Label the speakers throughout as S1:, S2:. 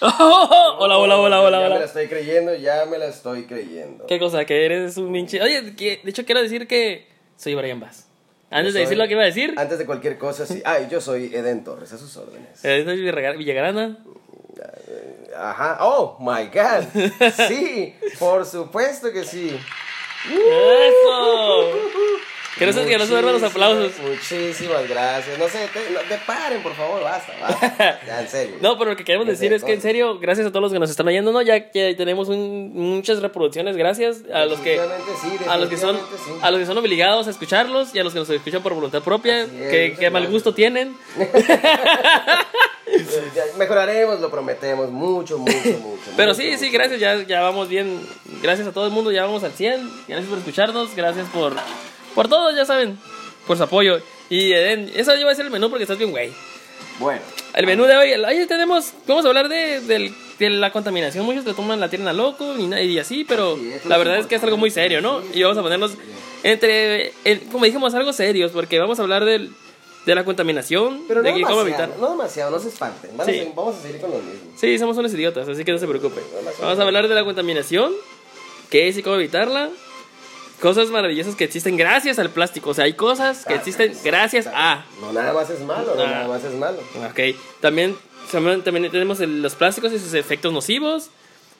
S1: hola, hola, hola, hola,
S2: Ya me la estoy creyendo, ya me la estoy creyendo.
S1: ¿Qué cosa? Que eres un pinche. Oye, que- de hecho quiero decir que soy Brian Bass. Antes de decir lo que iba a decir,
S2: Antes de cualquier cosa, sí. Ay, yo soy Eden Torres, a sus órdenes.
S1: eh, soy Villarreal- Villagrana.
S2: Ajá. Oh, my God. Sí, por supuesto que sí.
S1: ¡Eso! Que no se que no se duerman los aplausos.
S2: Muchísimas gracias. No sé, te, no, te paren, por favor, basta, basta. Ya, en serio.
S1: No, pero lo que queremos decir es que en serio, gracias a todos los que nos están oyendo, ¿no? Ya que tenemos un- muchas reproducciones, gracias a los que
S2: sí,
S1: a los que son
S2: sí.
S1: a los que son obligados a escucharlos y a los que nos escuchan por voluntad propia,
S2: es,
S1: que, que mal gusto tienen.
S2: Mejoraremos, lo prometemos. Mucho, mucho, mucho.
S1: Pero
S2: mucho,
S1: sí, sí,
S2: mucho.
S1: gracias, ya, ya vamos bien. Gracias a todo el mundo, ya vamos al 100. Gracias por escucharnos, gracias por por todo, ya saben, por su apoyo. Y Eden, eso ya va a ser el menú porque estás bien, güey.
S2: Bueno,
S1: El menú de hoy, hoy tenemos, vamos a hablar de, del- de la contaminación. Muchos le toman la tienen a loco y, y así, pero
S2: Sí,
S1: la verdad es que es algo muy serio, ¿no? Y vamos a ponernos entre, en- como dijimos, algo serios, porque vamos a hablar del, de la contaminación,
S2: pero no
S1: de que cómo evitar.
S2: no demasiado, no se espanten. Vamos,
S1: Sí.
S2: a, vamos a seguir con lo mismo.
S1: Sí, somos unos idiotas, así que no se preocupen.
S2: Demasiado.
S1: Vamos a hablar de la contaminación, qué es y cómo evitarla. Cosas maravillosas que existen gracias al plástico. O sea, hay cosas que existen gracias a.
S2: No nada más es malo, no
S1: Ah.
S2: nada más es malo.
S1: Ok, también, también, tenemos el- los plásticos y sus efectos nocivos,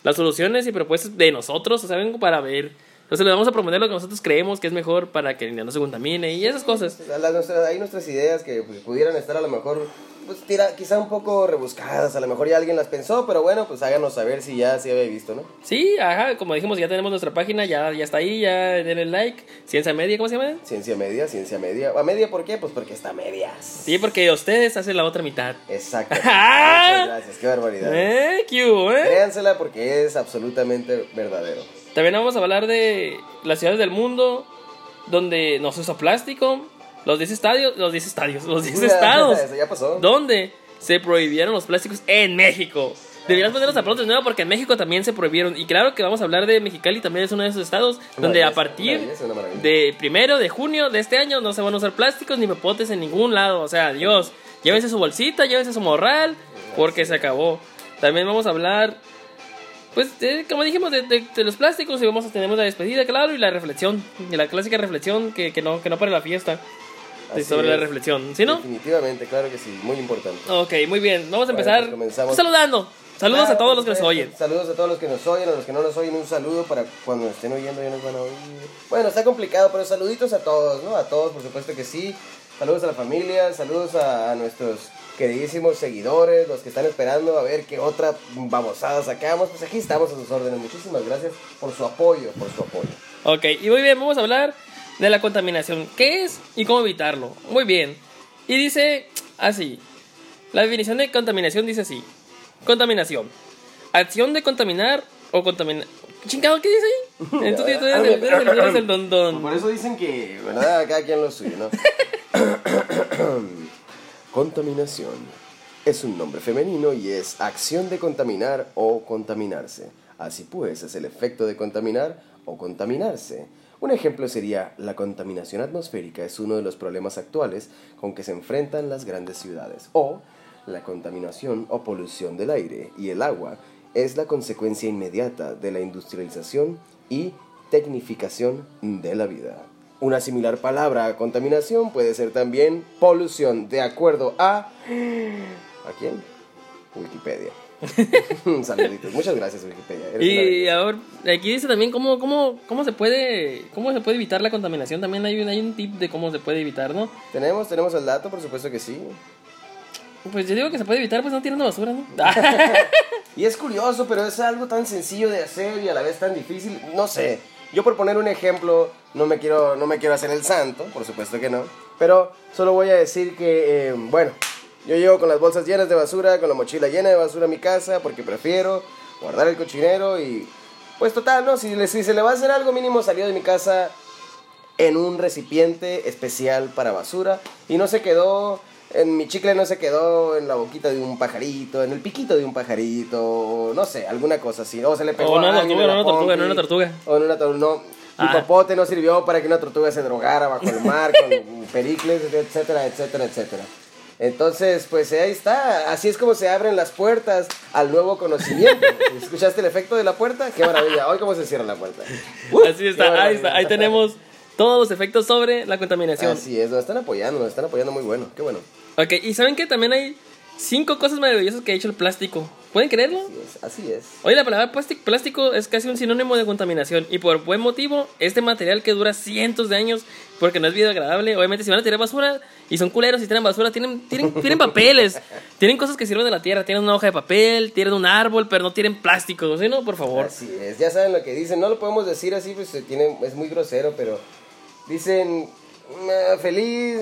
S1: las soluciones y propuestas de nosotros, o sea, vengo para ver. Entonces le vamos a proponer lo que nosotros creemos que es mejor para que no se contamine y esas cosas.
S2: Las nuestras- hay nuestras ideas que pues, pudieran estar a lo mejor, pues tira, quizá un poco rebuscadas, a lo mejor ya alguien las pensó, pero bueno, pues háganos saber si ya se había visto, ¿no?
S1: Sí, ajá, como dijimos, ya tenemos nuestra página, ya, ya está ahí, ya denle like. Ciencia Media, ¿cómo se llama?
S2: Ciencia media, ciencia media. ¿A media por qué? Pues porque está a medias.
S1: Sí, porque ustedes hacen la otra mitad.
S2: Exacto. Muchas gracias, qué barbaridad.
S1: ¿Eh? ¿Qué hubo, eh?
S2: Créansela porque es absolutamente verdadero.
S1: También vamos a hablar de las ciudades del mundo donde no se usa plástico. Los 10 estadios, los 10 estadios, los 10 estados
S2: Eso ya pasó.
S1: donde se prohibieron los plásticos en México. Deberías poner los aplausos de nuevo porque en México también se prohibieron. Y claro que vamos a hablar de Mexicali, también es uno de esos estados donde a partir de primero de junio de este año no se van a usar plásticos ni mepotes en ningún lado. O sea, Dios, llévense su bolsita, llévense su morral, porque se acabó. También vamos a hablar, pues, de- como dijimos, de, de- de los plásticos y vamos a tener la despedida, claro, y la reflexión, y la clásica reflexión que, que no, que no para la fiesta.
S2: Así
S1: sobre la
S2: es.
S1: reflexión, ¿sí no?
S2: Definitivamente, claro que sí, muy importante.
S1: Ok, muy bien. Vamos a
S2: Bueno,
S1: empezar
S2: pues comenzamos.
S1: saludando. Saludos
S2: Claro,
S1: a todos los que nos oyen.
S2: Saludos a todos los que nos oyen, a los que no nos oyen, un saludo para cuando nos estén oyendo ya nos van a oír. Bueno, está complicado, pero saluditos a todos, ¿no? A todos, por supuesto que sí. Saludos a la familia, saludos a, a nuestros queridísimos seguidores, los que están esperando a ver qué otra babosada sacamos. Pues aquí estamos a sus órdenes. Muchísimas gracias por su apoyo, por su apoyo.
S1: Ok, y muy bien, vamos a hablar de la contaminación. ¿Qué es y cómo evitarlo? Muy bien. Y dice así. La definición de contaminación dice así. Contaminación. Acción de contaminar o contaminar... Chingado, ¿qué dice ahí? Entonces, tú eres el, eres el- eres el don don.
S2: Por eso dicen que, ¿verdad? Cada quien lo suyo, ¿no? Contaminación. Es un nombre femenino y es acción de contaminar o contaminarse. Así pues, es el efecto de contaminar o contaminarse. Un ejemplo sería la contaminación atmosférica es uno de los problemas actuales con que se enfrentan las grandes ciudades. O la contaminación o polución del aire y el agua es la consecuencia inmediata de la industrialización y tecnificación de la vida. Una similar palabra a contaminación puede ser también polución, de acuerdo a... ¿A quién? Wikipedia. Saluditos. Muchas gracias, Wikipedia. Eres
S1: Y ahora, aquí dice también cómo, cómo, cómo, se puede, cómo se puede evitar la contaminación. También hay un, hay un tip de cómo se puede evitar, ¿no?
S2: ¿Tenemos, tenemos el dato, por supuesto que sí.
S1: Pues yo digo que se puede evitar, pues no tirando basura, ¿no?
S2: Y es curioso, pero es algo tan sencillo de hacer y a la vez tan difícil. No sé. Yo por poner un ejemplo, no me quiero, no me quiero hacer el santo, por supuesto que no. Pero solo voy a decir que, eh, bueno, yo llego con las bolsas llenas de basura, con la mochila llena de basura a mi casa, porque prefiero guardar el cochinero y... Pues total, ¿no? Si, si se le va a hacer algo mínimo, salió de mi casa en un recipiente especial para basura y no se quedó en mi chicle no se quedó en la boquita de un pajarito, en el piquito de un pajarito, no sé, alguna cosa así. O se le pegó
S1: O no
S2: a
S1: una
S2: alguien
S1: tortuga,
S2: en la
S1: no una tortuga, no
S2: pompi,
S1: una tortuga.
S2: O en una tortuga, no. Mi
S1: Ah.
S2: popote no sirvió para que una tortuga se drogara bajo el mar con pericles, etcétera, etcétera, etcétera. Entonces, pues ahí está. Así es como se abren las puertas al nuevo conocimiento. ¿Escuchaste el efecto de la puerta? Qué maravilla. Hoy cómo se cierra la puerta.
S1: Así está, ahí está. Ahí tenemos todos los efectos sobre la contaminación.
S2: Así es, nos están apoyando, nos están apoyando muy bueno. Qué bueno.
S1: Ok, y ¿saben que También hay cinco cosas maravillosas que ha hecho el plástico. ¿Pueden creerlo?
S2: Así es, así es.
S1: Oye, la palabra plástico, es casi un sinónimo de contaminación. Y por buen motivo, este material que dura cientos de años, porque no es biodegradable. Obviamente, si van a tirar basura y son culeros y tienen basura, tienen, tienen, tienen papeles. tienen cosas que sirven de la tierra. Tienen una hoja de papel, tienen un árbol, pero no tienen plástico. ¿Sí, no? Por favor.
S2: Así es, ya saben lo que dicen. No lo podemos decir así, pues se tiene, es muy grosero, pero dicen feliz,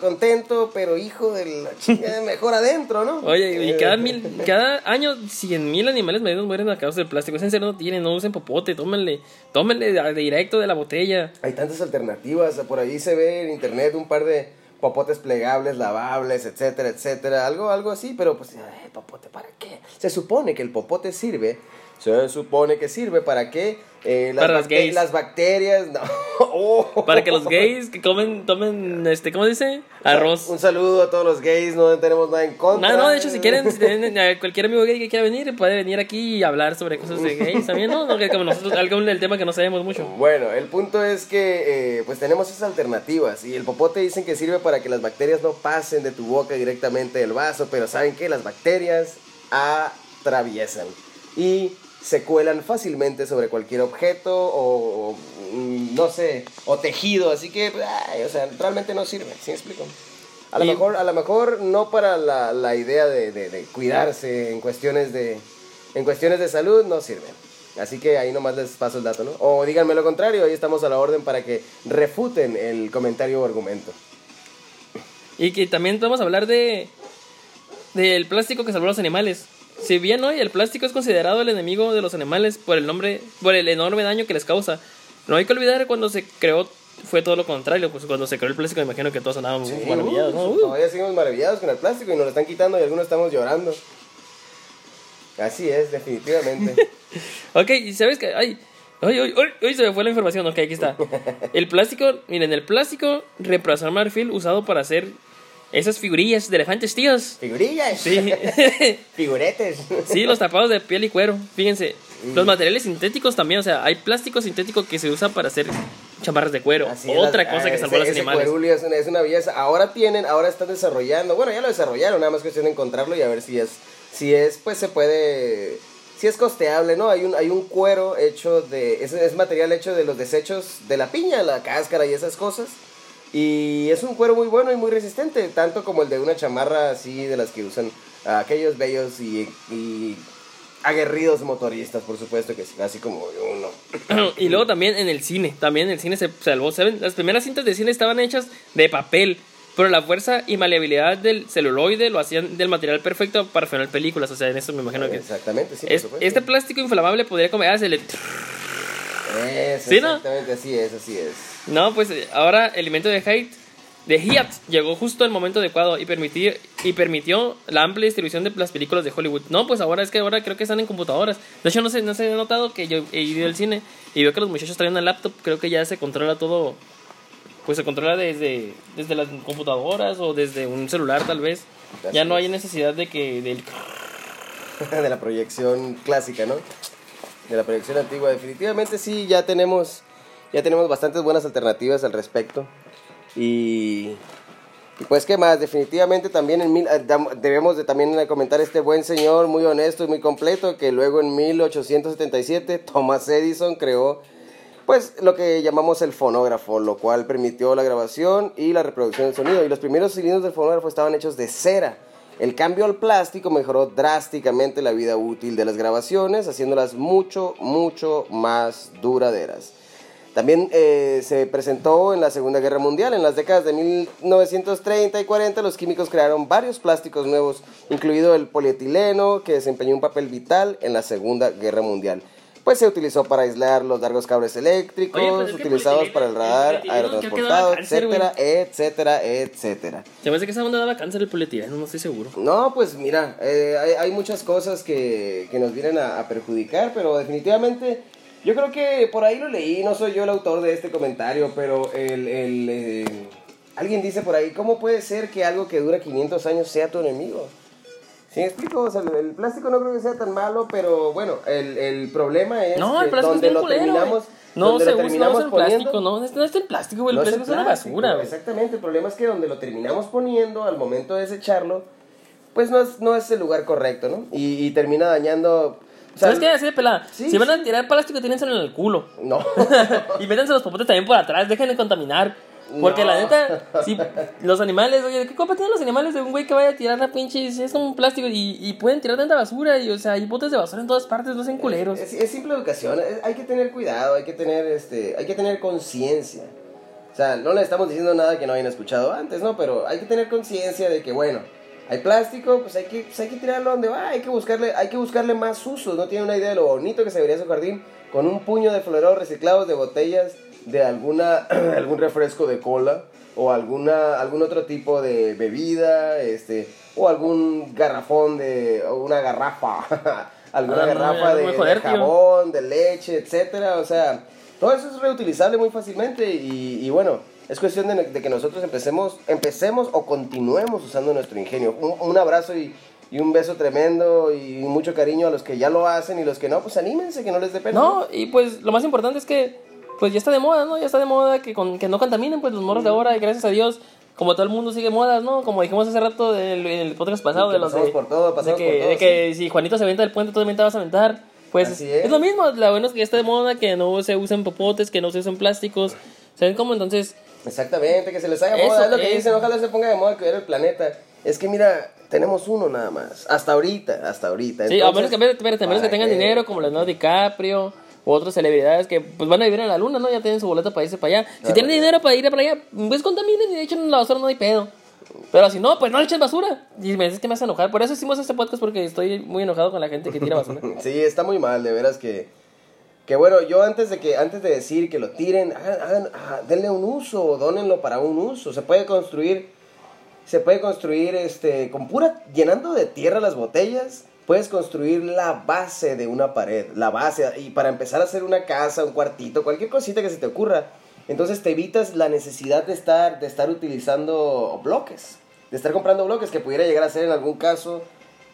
S2: contento, pero hijo de la chingada, mejor adentro, ¿no?
S1: Oye, y cada, mil, cada año cien mil animales medios mueren a causa del plástico. Es en serio, no tienen, no usen popote, tómenle, tómenle directo de la botella.
S2: Hay tantas alternativas, por ahí se ve en internet un par de popotes plegables, lavables, etcétera, etcétera, algo, algo así, pero pues, popote, ¿para qué? Se supone que el popote sirve se supone que sirve para que eh, las,
S1: para los gays.
S2: las bacterias. No. Oh.
S1: Para que los gays que comen, tomen, este, ¿cómo dice? Arroz.
S2: Un saludo a todos los gays, no tenemos nada en contra.
S1: No, no, de hecho, si quieren, si tienen, cualquier amigo gay que quiera venir, puede venir aquí y hablar sobre cosas de gays también, ¿no? no que como nosotros, algo del tema que no sabemos mucho.
S2: Bueno, el punto es que, eh, pues tenemos esas alternativas. Y el popote dicen que sirve para que las bacterias no pasen de tu boca directamente del vaso, pero ¿saben qué? Las bacterias atraviesan. Y se cuelan fácilmente sobre cualquier objeto o, mm, no sé, o tejido, así que, o sea, realmente no sirve, ¿sí me explico? A lo, mejor, a lo mejor no para la, la idea de, de, cuidarse en cuestiones de, en cuestiones de salud, no sirve. Así que ahí nomás les paso el dato, ¿no? O díganme lo contrario, ahí estamos a la orden para que refuten el comentario o argumento.
S1: Y que también vamos a hablar de del plástico que salvó a los animales. Si bien hoy el plástico es considerado el enemigo de los animales por el nombre, por el enorme daño que les causa, no hay que olvidar cuando se creó fue todo lo contrario, pues cuando se creó el plástico me imagino que todos andábamos maravillados, ¿no?
S2: Uh. Todavía seguimos maravillados con el plástico y nos lo están quitando y algunos estamos llorando. Así es, definitivamente.
S1: ok, y sabes que ay, ay, ay, ay, se me fue la información, ok, aquí está. El plástico, miren, el plástico reemplazó marfil usado para hacer esas figurillas de elefantes, tíos.
S2: ¿Figurillas?
S1: Sí.
S2: Figuretes.
S1: Sí, los tapados de piel y cuero. Fíjense. Los materiales sintéticos también, o sea, hay plástico sintético que se usa para hacer chamarras de cuero. Otra cosa que salvó a los animales.
S2: Es una, es una belleza. Ahora tienen, ahora están desarrollando. Bueno, ya lo desarrollaron, nada más cuestión de encontrarlo y a ver si es, si es, pues se puede, si es costeable, ¿no? Hay un, hay un cuero hecho de, es, es material hecho de los desechos de la piña, la cáscara y esas cosas. Y es un cuero muy bueno y muy resistente, tanto como el de una chamarra así de las que usan aquellos bellos y, aguerridos motoristas, por supuesto que sí, así como uno.
S1: y luego también en el cine, también en el cine se salvó, ¿saben? Las primeras cintas de cine estaban hechas de papel, pero la fuerza y maleabilidad del celuloide lo hacían del material perfecto para filmar películas, o sea, en eso me imagino que...
S2: Exactamente, sí,
S1: Este plástico inflamable podría comer... Ah,
S2: ¿Sí, exactamente, así es, así es.
S1: No, pues ahora el invento de Haidt de Hiat llegó justo al momento adecuado y, permitir, y permitió la amplia distribución de las películas de Hollywood. No, pues ahora es que ahora creo que están en computadoras. De hecho, no sé, no se he notado que yo he ido al cine y veo que los muchachos traen una laptop. Creo que ya se controla todo. Pues se controla desde, desde las computadoras o desde un celular, tal vez. ya no hay necesidad de que. Del...
S2: de la proyección clásica, ¿no? De la proyección antigua. Definitivamente sí, ya tenemos ya tenemos bastantes buenas alternativas al respecto. Y, pues qué más, definitivamente también en mil, eh, debemos de también comentar este buen señor muy honesto y muy completo que luego en 1877 Thomas Edison creó pues lo que llamamos el fonógrafo, lo cual permitió la grabación y la reproducción del sonido. Y los primeros cilindros del fonógrafo estaban hechos de cera. El cambio al plástico mejoró drásticamente la vida útil de las grabaciones, haciéndolas mucho, mucho más duraderas. También eh, se presentó en la Segunda Guerra Mundial. En las décadas de 1930 y 40 los químicos crearon varios plásticos nuevos, incluido el polietileno, que desempeñó un papel vital en la Segunda Guerra Mundial. Pues se utilizó para aislar los largos cables eléctricos pues utilizados para el radar aerotransportado, etcétera, etcétera, etcétera.
S1: Se me hace que esa onda daba cáncer el polietileno, no estoy seguro.
S2: No, pues mira, eh, hay, muchas cosas que, nos vienen a perjudicar, pero definitivamente yo creo que por ahí lo leí, no soy yo el autor de este comentario, pero el, el, eh, alguien dice por ahí, ¿cómo puede ser que algo que dura 500 años sea tu enemigo? ¿Sí me explico? O sea, el, el plástico no creo que sea tan malo, pero bueno, el, el problema es
S1: No, el
S2: que
S1: plástico
S2: donde
S1: es
S2: lo
S1: culero,
S2: terminamos,
S1: güey. No
S2: donde
S1: se
S2: lo
S1: usa, no
S2: terminamos
S1: usa el
S2: poniendo,
S1: plástico, no, no es el plástico, güey, el
S2: no
S1: plástico es una
S2: plástico,
S1: basura, güey.
S2: Exactamente, el problema es que donde lo terminamos poniendo al momento de desecharlo, pues no es, no es el lugar correcto, ¿no? Y, y termina dañando... o sea,
S1: ¿Sabes qué? Así de pelada.
S2: Sí,
S1: si van a tirar plástico, tírenselo en el culo.
S2: No.
S1: y métanse los popotes también por atrás, dejen de contaminar. Porque
S2: No.
S1: la neta, si los animales, oye, ¿qué culpa tienen los animales de un güey que vaya a tirar la pinche? Es un plástico y, y pueden tirar tanta basura, y o sea, hay botes de basura en todas partes, no sean culeros.
S2: Es, es simple educación, es- hay que tener cuidado, hay que tener, este, hay que tener conciencia. O sea, no le estamos diciendo nada que no hayan escuchado antes, ¿no? Pero hay que tener conciencia de que, bueno, hay plástico, pues hay que, pues hay que tirarlo donde va, hay que buscarle, hay que buscarle más usos. No tiene una idea de lo bonito que se vería su jardín con un puño de floreros reciclados de botellas de alguna, algún refresco de cola o alguna, algún otro tipo de bebida, este, o algún garrafón de, o una garrafa, alguna
S1: Ah,
S2: garrafa de,
S1: joder, tío.
S2: jabón, de leche, etcétera, o sea, todo eso es reutilizable muy fácilmente y, y bueno, es cuestión de, de que nosotros empecemos, empecemos o continuemos usando nuestro ingenio. Un, un abrazo y, y un beso tremendo y mucho cariño a los que ya lo hacen y los que no, pues anímense, que no les dé pena.
S1: No, y pues lo más importante es que, pues ya está de moda, ¿no? Ya está de moda que, con, que no contaminen, pues los morros de ahora, y gracias a Dios. Como todo el mundo sigue modas, ¿no? Como dijimos hace rato en el podcast pasado, de los de,
S2: por todo,
S1: de que,
S2: por todo,
S1: de que si Juanito se avienta del puente, tú también te vas a aventar. Pues es.
S2: es.
S1: lo mismo, la bueno es que ya está de moda, que no se usen popotes, que no se usen plásticos. ¿Saben cómo? Entonces,
S2: Exactamente, que se les haga
S1: Eso
S2: moda, es lo que
S1: es.
S2: dicen, ojalá se ponga de moda cuidar el planeta. Es que mira, tenemos uno nada más, hasta ahorita, hasta ahorita.
S1: sí, a menos que, espérate, a menos que
S2: ¿para
S1: tengan dinero, como Leonardo DiCaprio. U otras celebridades que pues van a vivir en la luna, ¿no? Ya tienen su boleto para irse para allá. Si
S2: Claro,
S1: tienen dinero para ir para allá, pues contaminen y echen la basura, no hay pedo. Pero si no, pues no le echen basura. Y me dices que me hace enojar. Por eso hicimos este podcast porque estoy muy enojado con la gente que tira basura.
S2: Sí, está muy mal, de veras que... Que bueno, yo antes de que antes de decir que lo tiren, hagan, hagan- ah, denle un uso, dónenlo para un uso. Se puede construir, se puede construir este, con pura, llenando de tierra las botellas, puedes construir la base de una pared, la base, y para empezar a hacer una casa, un cuartito, cualquier cosita que se te ocurra. Entonces te evitas la necesidad de estar, de estar utilizando bloques, de estar comprando bloques que pudiera llegar a ser en algún caso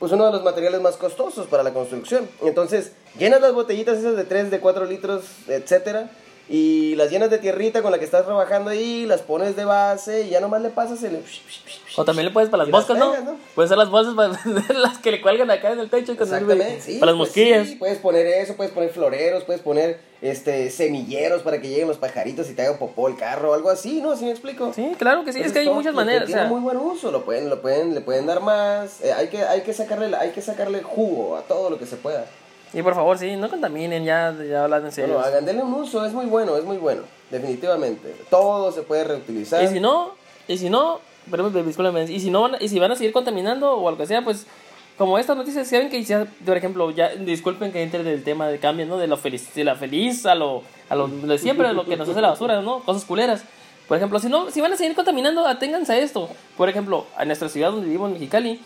S2: pues uno de los materiales más costosos para la construcción. Entonces, llenas las botellitas esas de 3, de 4 litros, etcétera, y las llenas de tierrita con la que estás trabajando ahí, las pones de base y ya nomás le pasas el...
S1: O también le puedes para las
S2: Y las
S1: moscas, ¿no? Puedes hacer las bolsas para las que le cuelgan acá en el techo. el-
S2: Exactamente, sí.
S1: para las
S2: pues
S1: mosquillas.
S2: sí, puedes poner eso, puedes poner floreros, puedes poner este semilleros para que lleguen los pajaritos y te hagan popó el carro o algo así, ¿no? ¿Sí me explico?
S1: Sí, claro que sí. es que hay
S2: todo-
S1: muchas maneras. o
S2: Tiene
S1: sea,
S2: muy buen uso, lo pueden, lo pueden, le pueden dar más. eh, hay, que, hay, que sacarle, hay que sacarle jugo a todo lo que se pueda.
S1: Y por favor, sí, no contaminen, ya, ya hablan en
S2: No
S1: serio.
S2: lo hagan, denle un uso, es muy bueno, es muy bueno, definitivamente. Todo se puede reutilizar.
S1: Y si no, y si no, pero discúlpame, y si no y si van a seguir contaminando o algo que sea, pues como estas noticias saben que ya, por ejemplo, ya disculpen que entre del tema de cambio, ¿no? De lo feliz, de la feliz a lo a lo de siempre, lo que nos hace la basura, ¿no? Cosas culeras. Por ejemplo, si no si van a seguir contaminando, aténganse a esto. Por ejemplo, en nuestra ciudad donde vivimos en Mexicali,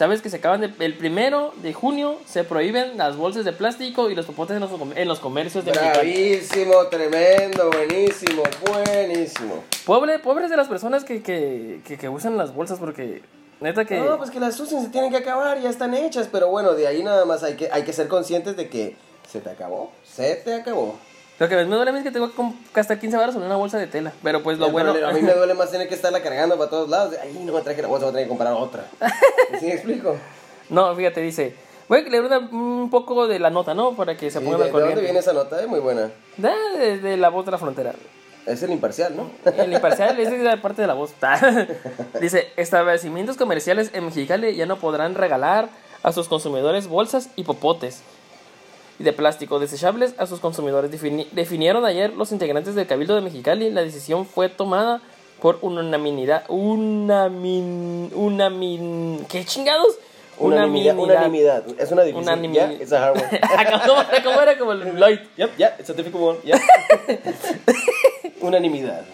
S1: sabes que se acaban de el primero de junio se prohíben las bolsas de plástico y los popotes en los, en los comercios de Mexicali.
S2: Bravísimo, tremendo, buenísimo, buenísimo.
S1: Pobre, pobres de las personas que, que, que, que usan las bolsas porque neta que...
S2: No, pues que las usen, se tienen que acabar, ya están hechas, pero bueno, de ahí nada más hay que, hay que ser conscientes de que se te acabó, se te acabó.
S1: Lo que me duele a mí es que tengo que gastar 15 baros en una bolsa de tela. Pero pues lo bueno...
S2: A mí me duele más tener que estarla cargando para todos lados. Ay, no me traje la bolsa, voy a tener que comprar otra. ¿Sí me explico?
S1: No, fíjate, dice... Voy a leer una- un poco de la nota, ¿no? Para que se
S2: Sí,
S1: pongan
S2: ¿De,
S1: al
S2: de dónde
S1: corriente.
S2: viene esa nota? Es muy buena.
S1: De, de- de la voz de la frontera.
S2: Es el imparcial, ¿no?
S1: El imparcial es la parte de la voz. Dice, establecimientos comerciales en Mexicali ya no podrán regalar a sus consumidores bolsas y popotes y de plástico desechables a sus consumidores. Defini- definieron ayer los integrantes del Cabildo de Mexicali. La decisión fue tomada por unanimidad. Unamin, unamin, ¿Qué chingados?
S2: Unanimidad. Unanimidad. Es una división.
S1: Unanimidad.
S2: Yeah, it's a hard one.
S1: ¿Cómo, cómo era como el Lloyd?
S2: Yep, yeah, it's a difficult one. Yeah. Unanimidad.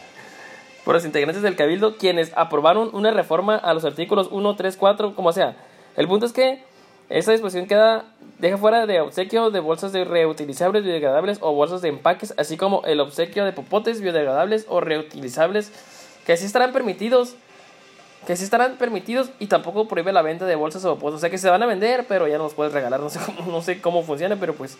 S1: por los integrantes del Cabildo, quienes aprobaron una reforma a los artículos 1, 3, 4, como sea. El punto es que esta disposición queda, deja fuera de obsequio de bolsas de reutilizables, biodegradables o bolsas de empaques, así como el obsequio de popotes biodegradables o reutilizables que sí estarán permitidos. Que sí estarán permitidos y tampoco prohíbe la venta de bolsas o postres. O sea que se van a vender, pero ya no los puedes regalar. No sé cómo, no sé cómo funciona, pero pues.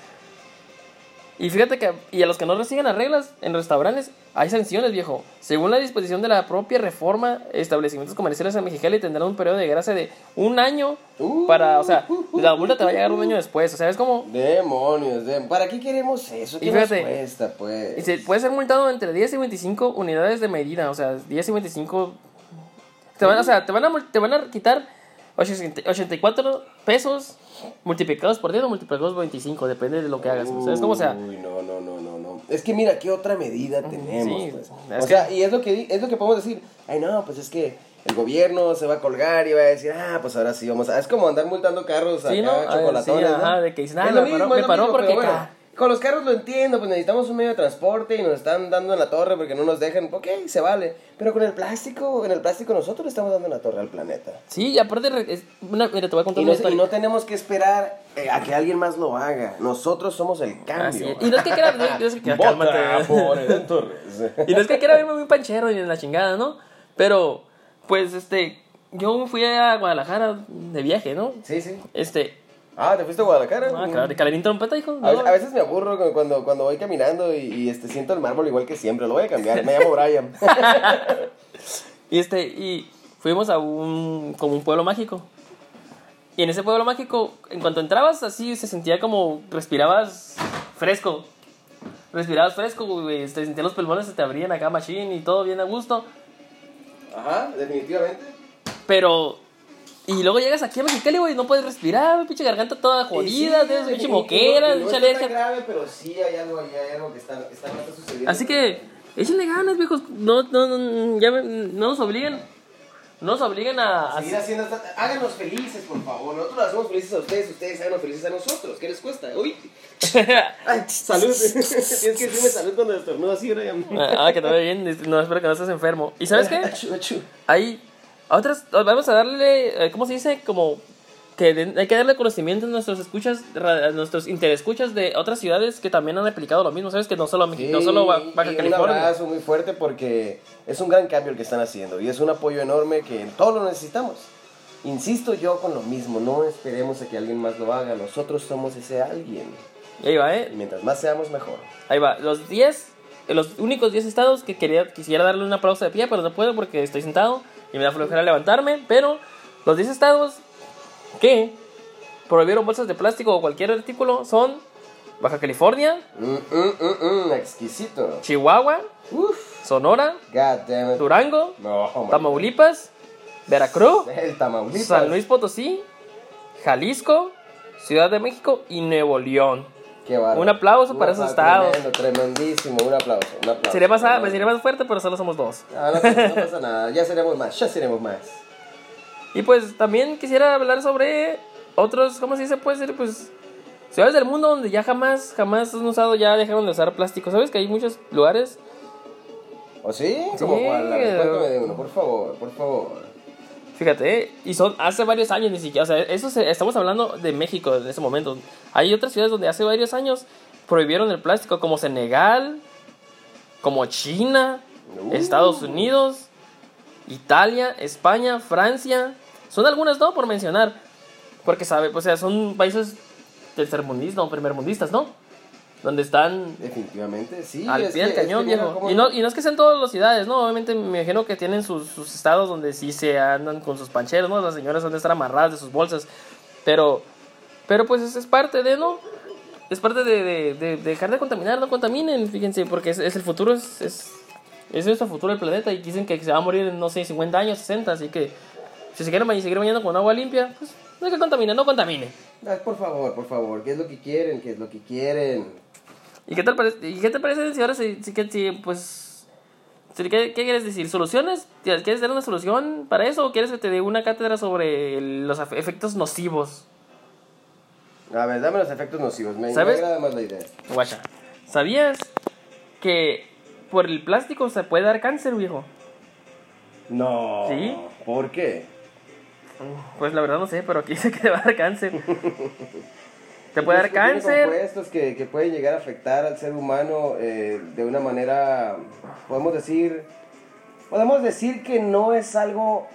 S1: Y fíjate que, y a los que no reciben las reglas en restaurantes, hay sanciones, viejo. Según la disposición de la propia reforma, establecimientos comerciales en Mexicali tendrán un periodo de gracia de un año
S2: Uh,
S1: para, o sea, la multa te va a llegar un año después. O sea, es como,
S2: Demonios, dem- ¿para qué queremos eso? ¿Qué
S1: Y
S2: nos
S1: fíjate,
S2: cuesta, pues?
S1: y se puede ser multado entre 10 y 25 unidades de medida. O sea, 10 y 25. Te van, o sea, te van a, te van a quitar 80 84 pesos multiplicados por 10 o multiplicados por 25, depende de lo que hagas. O sea, es como, o sea,
S2: Uy, no, no, no, no, no. Es que mira, ¿qué otra medida tenemos?
S1: sí,
S2: pues?
S1: es
S2: O sea, y es lo que es lo que podemos decir. Ay, no, pues es que el gobierno se va a colgar y va a decir, ah, pues ahora sí vamos a. Es como andar multando carros
S1: Sí,
S2: acá,
S1: ¿no? A ver,
S2: chocolatones,
S1: sí,
S2: ¿no?
S1: ajá, de que dicen, ah, me paró- me paró porque
S2: bueno. Con los carros lo entiendo, pues necesitamos un medio de transporte y nos están dando en la torre porque no nos dejan. Ok, se vale. Pero con el plástico, en el plástico nosotros le estamos dando en la torre al planeta.
S1: sí, y aparte, es una, mira, te voy a contar
S2: Y
S1: una
S2: no, y no tenemos que esperar eh, a que alguien más lo haga. Nosotros somos el cambio.
S1: Y no es que quiera, no, no es que quiera-
S2: Vota
S1: cálmate.
S2: por Edén Torres.
S1: Y no es que quiera verme muy panchero ni en la chingada, ¿no? Pero, pues, este, yo fui a Guadalajara de viaje, ¿no?
S2: Sí, sí.
S1: Este,
S2: Ah, ¿te fuiste a Guadalajara?
S1: ah, claro, de Calerín Trompeta, hijo.
S2: A,
S1: ¿no?
S2: a veces me aburro cu- cuando, cuando voy caminando y, y, este, siento el mármol igual que siempre. Lo voy a cambiar. Me llamo Brian.
S1: Y este, y fuimos a un, como un pueblo mágico. Y en ese pueblo mágico, en cuanto entrabas, así se sentía como respirabas fresco. Respirabas fresco, güey. Te sentías los pulmones, se te abrían acá, machine y todo bien a gusto.
S2: Ajá, definitivamente.
S1: Pero. Y luego llegas aquí a Mexicali, güey, y no puedes respirar, pinche garganta toda jodida,
S2: sí,
S1: tienes pinche moquera,
S2: no
S1: pinche
S2: está grave, pero sí hay algo, hay algo que está, está, está sucediendo.
S1: Así que, échenle ganas, viejos. No, no, no, ya, me- no nos obliguen. No nos obliguen a. a-
S2: Seguir haciendo esta... Háganos felices, por favor. Nosotros los hacemos felices a ustedes, ustedes háganos felices a nosotros. ¿Qué les cuesta? Uy. Ay, salud. Tienes que decirme salud cuando estornudo así, Brian.
S1: ah, que te vaya bien. No, espero que no estés enfermo. ¿Y sabes qué?
S2: Achú,
S1: Hay otras. Vamos a darle. eh, ¿Cómo se dice? Como. Que den- hay que darle conocimiento a nuestros escuchas, a nuestros interescuchas de otras ciudades que también han aplicado lo mismo. ¿Sabes? Que no solo, a Mex- no solo Ba- Baja California.
S2: Un abrazo muy fuerte porque es un gran cambio el que están haciendo y es un apoyo enorme que todos lo necesitamos. Insisto yo con lo mismo, no esperemos a que alguien más lo haga, nosotros somos ese alguien.
S1: Ahí va, ¿eh?
S2: Y mientras más seamos, mejor.
S1: Ahí va. Los 10. Los únicos 10 estados que quería, quisiera darle un aplauso de pie, pero no puedo porque estoy sentado y me da flojera levantarme. Pero los 10 estados que prohibieron bolsas de plástico o cualquier artículo son Baja California,
S2: Mm, mm, mm, exquisito.
S1: Chihuahua,
S2: Uf,
S1: Sonora. Durango,
S2: No,
S1: Tamaulipas, Veracruz,
S2: God. El Tamaulipas.
S1: San Luis Potosí, Jalisco, Ciudad de México y Nuevo León.
S2: Qué.
S1: Un aplauso para esos estados.
S2: Tremendo, tremendísimo. Un aplauso. Un aplauso.
S1: Sería más,
S2: Tremendo.
S1: sería más fuerte, pero solo somos dos.
S2: Ah, no, pasa- no pasa nada. Ya seremos más. Ya seremos más.
S1: Y pues también quisiera hablar sobre otros, ¿cómo se dice? Puede ser, pues, ciudades del mundo donde ya jamás, jamás han usado, ya dejaron de usar plástico. ¿Sabes que hay muchos lugares?
S2: ¿O sí? ¿Cómo
S1: Sí.
S2: cuál? Cuéntame de uno, por favor, por favor.
S1: Fíjate, ¿eh? y son hace varios años ni siquiera, o sea, eso se- estamos hablando de México en ese momento. Hay otras ciudades donde hace varios años prohibieron el plástico, como Senegal, como China,
S2: Uh.
S1: Estados Unidos, Italia, España, Francia. Son algunas, ¿no? Por mencionar. Porque, sabe, o sea, son países tercermundistas, no, primermundistas, ¿no? Donde están
S2: Definitivamente, sí.
S1: al pie del cañón,
S2: que
S1: viejo. Y no, y no es que sean todas las ciudades, ¿no? Obviamente me imagino que tienen sus, sus estados donde sí se andan con sus pancheros, ¿no? Las señoras han de estar amarradas de sus bolsas. Pero, pero pues es, es parte de, ¿no? Es parte de, de- de dejar de contaminar, no contaminen, fíjense, porque es, es el futuro, es, es, es nuestro futuro del planeta y dicen que se va a morir en, no sé, 50 años, 60, así que si se quieren seguir bañando con agua limpia, pues no hay que contaminar, no contamine.
S2: Ah, por favor, por favor, ¿qué es lo que quieren? ¿Qué es lo que quieren?
S1: ¿Y qué, tal ¿Y qué te parece si ahora sí, sí que sí, pues... ¿Qué, ¿Qué quieres decir? ¿Soluciones? ¿Quieres dar una solución para eso o quieres que te dé una cátedra sobre los efe- efectos nocivos?
S2: A ver, dame los efectos nocivos. Me, me
S1: ¿Sabes?
S2: agrada más la idea.
S1: Guacha, ¿sabías que por el plástico se puede dar cáncer, viejo?
S2: No.
S1: ¿Sí?
S2: ¿Por qué?
S1: Pues la verdad no sé, pero aquí dice que te va a dar cáncer. te puede dar cáncer.
S2: compuestos que, que pueden llegar a afectar al ser humano eh, de una manera, podemos decir, podemos decir que no es algo...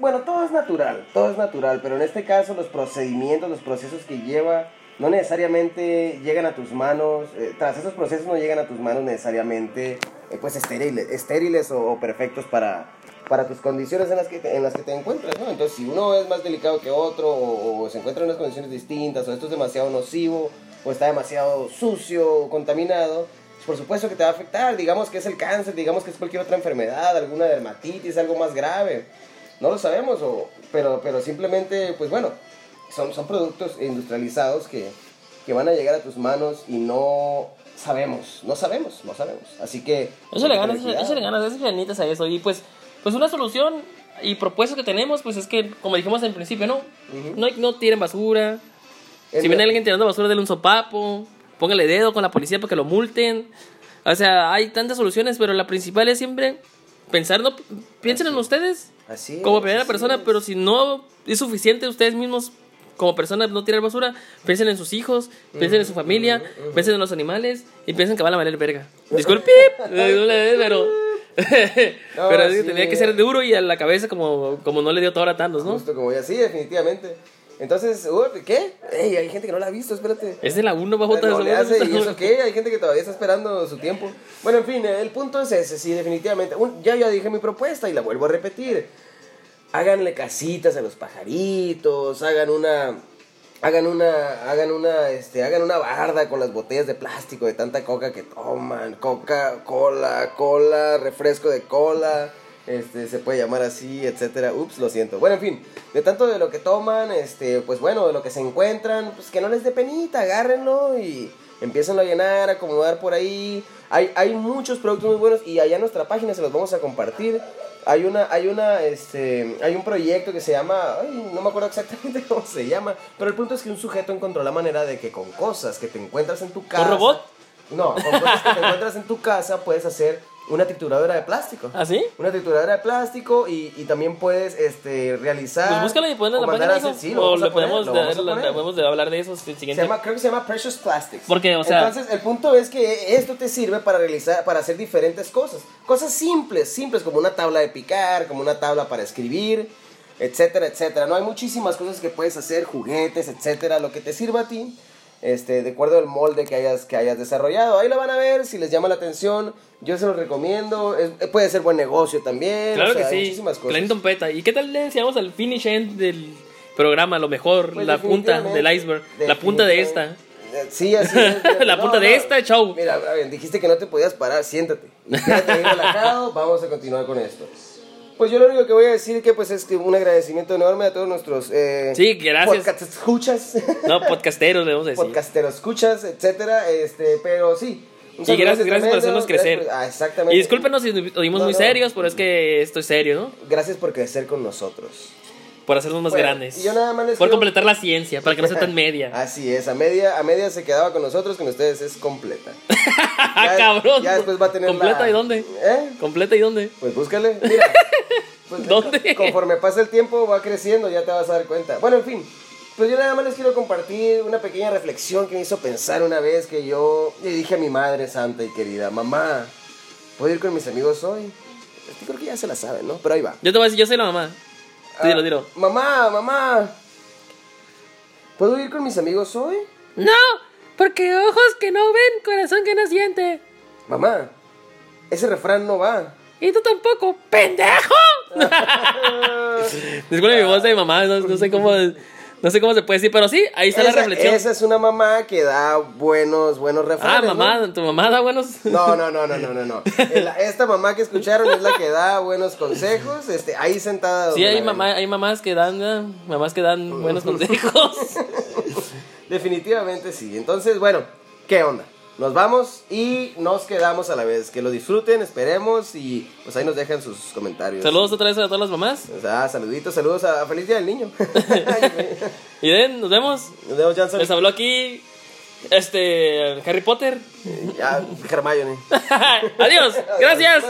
S2: Bueno, todo es natural, todo es natural, pero en este caso los procedimientos, los procesos que lleva, no necesariamente llegan a tus manos, eh, tras esos procesos no llegan a tus manos necesariamente eh, pues estériles, estériles o, o perfectos para, para tus condiciones en las que te, en las que te encuentras, ¿no? Entonces, si uno es más delicado que otro o, o se encuentra en unas condiciones distintas o esto es demasiado nocivo o está demasiado sucio o contaminado, por supuesto que te va a afectar, digamos que es el cáncer, digamos que es cualquier otra enfermedad, alguna dermatitis, algo más grave. No lo sabemos, o, pero, pero simplemente, pues bueno, son, son productos industrializados que, que van a llegar a tus manos y no sabemos, no sabemos, no sabemos. Así que...
S1: Eso le ganas, eso le ganas, esas ganitas a eso. Y pues, pues una solución y propuesta que tenemos, pues es que, como dijimos en principio, ¿no? no, no tiren basura.
S2: En
S1: Si viene alguien tirando basura, denle un sopapo. Póngale dedo con la policía para que lo multen. O sea, hay tantas soluciones, pero la principal es siempre pensar, no piensen en ustedes
S2: Así
S1: como primera
S2: así
S1: persona,
S2: es.
S1: pero si no es suficiente ustedes mismos como personas no tirar basura, piensen en sus hijos, piensen en su familia, piensen en los animales y piensen que van a valer verga. Disculpe, pero pero
S2: sí.
S1: tenía que ser duro y a la cabeza como, como no le dio todo a Thanos, ¿no?
S2: Justo como ya, sí, definitivamente. Entonces, uy, ¿qué? Ey, hay gente que no la ha visto, espérate.
S1: Es de la 1 bajo
S2: No le hace, ¿Y eso qué? Hay gente que todavía está esperando su tiempo. Bueno, en fin, el punto es ese, sí, definitivamente. Un- ya, ya dije mi propuesta y la vuelvo a repetir. Háganle casitas a los pajaritos, hagan una... Hagan una, hagan una, este, hagan una barda con las botellas de plástico de tanta coca que toman, coca, cola, cola, refresco de cola, este, se puede llamar así, etcétera. Ups, lo siento. Bueno, en fin, de tanto de lo que toman, este, pues bueno, de lo que se encuentran, pues que no les dé penita, agárrenlo y empiezan a llenar, acomodar por ahí. Hay, hay muchos productos muy buenos y allá en nuestra página se los vamos a compartir. Hay una, hay una, este, hay un proyecto que se llama, ay, no me acuerdo exactamente cómo se llama, pero el punto es que un sujeto encontró la manera de que con cosas que te encuentras en tu casa.
S1: robot?
S2: No, con cosas que te encuentras en tu casa puedes hacer una trituradora de plástico.
S1: ¿Ah, sí?
S2: Una trituradora de plástico y, y también puedes este, realizar.
S1: Pues búscalo y ponlo en la página,
S2: hacer- sí, lo
S1: o
S2: poner, lo
S1: podemos de hablar de eso el
S2: Se
S1: siguiente.
S2: llama, creo que se llama Precious Plastics.
S1: Porque, o sea-
S2: Entonces, el punto es que esto te sirve para realizar, para hacer diferentes cosas. Cosas simples, simples, como una tabla de picar, como una tabla para escribir, etcétera, etcétera. No hay muchísimas cosas que puedes hacer, juguetes, etcétera, lo que te sirva a ti. Este, de acuerdo al molde que hayas, que hayas desarrollado. Ahí lo van a ver, si les llama la atención, yo se los recomiendo. Es- puede ser buen negocio también.
S1: Claro
S2: o sea,
S1: que sí.
S2: Muchísimas cosas.
S1: Clinton Peta. ¿Y qué tal le decíamos al finish end del programa? Lo mejor,
S2: Pues
S1: la punta del iceberg. La punta de esta.
S2: Sí, así es.
S1: La punta de esta, chau.
S2: Mira, dijiste que no te podías parar, siéntate. Quédate ahí relajado, vamos a continuar con esto. Pues yo lo único que voy a decir que pues es que un agradecimiento enorme a todos nuestros eh,
S1: Sí, gracias.
S2: podcast escuchas,
S1: No, podcasteros, le vamos a decir.
S2: podcasteros escuchas, etcétera, este, pero sí.
S1: Sí, gracias, gracias por hacernos crecer.
S2: por- ah, exactamente.
S1: Y discúlpenos si nos oímos
S2: No,
S1: muy
S2: no.
S1: serios, pero es que esto es serio, ¿no?
S2: Gracias por crecer con nosotros.
S1: Por hacernos más
S2: Bueno,
S1: grandes.
S2: y yo nada más les
S1: Por
S2: quiero-
S1: completar la ciencia, para que no sea tan media.
S2: Así es, a media, a media se quedaba con nosotros, con ustedes es completa.
S1: ¡Ah,
S2: Ya-
S1: cabrón!
S2: Ya después va a tener
S1: ¿Completa
S2: la-
S1: y dónde?
S2: ¿Eh?
S1: ¿Completa y dónde?
S2: Pues búscale, mira. Pues,
S1: ¿Dónde?
S2: Conforme pasa el tiempo va creciendo, ya te vas a dar cuenta. Bueno, en fin. Pues yo nada más les quiero compartir una pequeña reflexión que me hizo pensar una vez que yo le dije a mi madre santa y querida, mamá, ¿puedo ir con mis amigos hoy? Yo creo que ya se la saben, ¿no? Pero ahí va.
S1: Yo te voy a decir, yo soy la mamá.
S2: Ah,
S1: Dilo, dilo.
S2: Mamá, mamá, ¿puedo ir con mis amigos hoy?
S1: No, porque ojos que no ven, corazón que no siente.
S2: Mamá, ese refrán no va.
S1: Y tú tampoco, pendejo. Disculpe mi voz de mamá, no, no sé cómo, no sé cómo se puede decir, pero sí, ahí está la reflexión.
S2: esa es una mamá que da buenos, buenos
S1: ah,
S2: refranes. ¿no?
S1: mamá, tu mamá da buenos.
S2: No, no, no, no, no, no, no. Esta mamá que escucharon es la que da buenos consejos, este, ahí sentada.
S1: Sí, hay, mamá, hay mamás que dan, eh, mamás que dan buenos consejos.
S2: Definitivamente sí. Entonces, bueno, ¿qué onda? Nos vamos y nos quedamos a la vez. Que lo disfruten, esperemos y pues ahí nos dejan sus comentarios.
S1: Saludos otra vez a todas las mamás.
S2: O sea, saluditos, saludos a Feliz Día del Niño.
S1: Y den, nos vemos.
S2: Nos vemos, Johnson.
S1: Les habló aquí este Harry Potter.
S2: Ya, Hermione.
S1: Adiós. Gracias.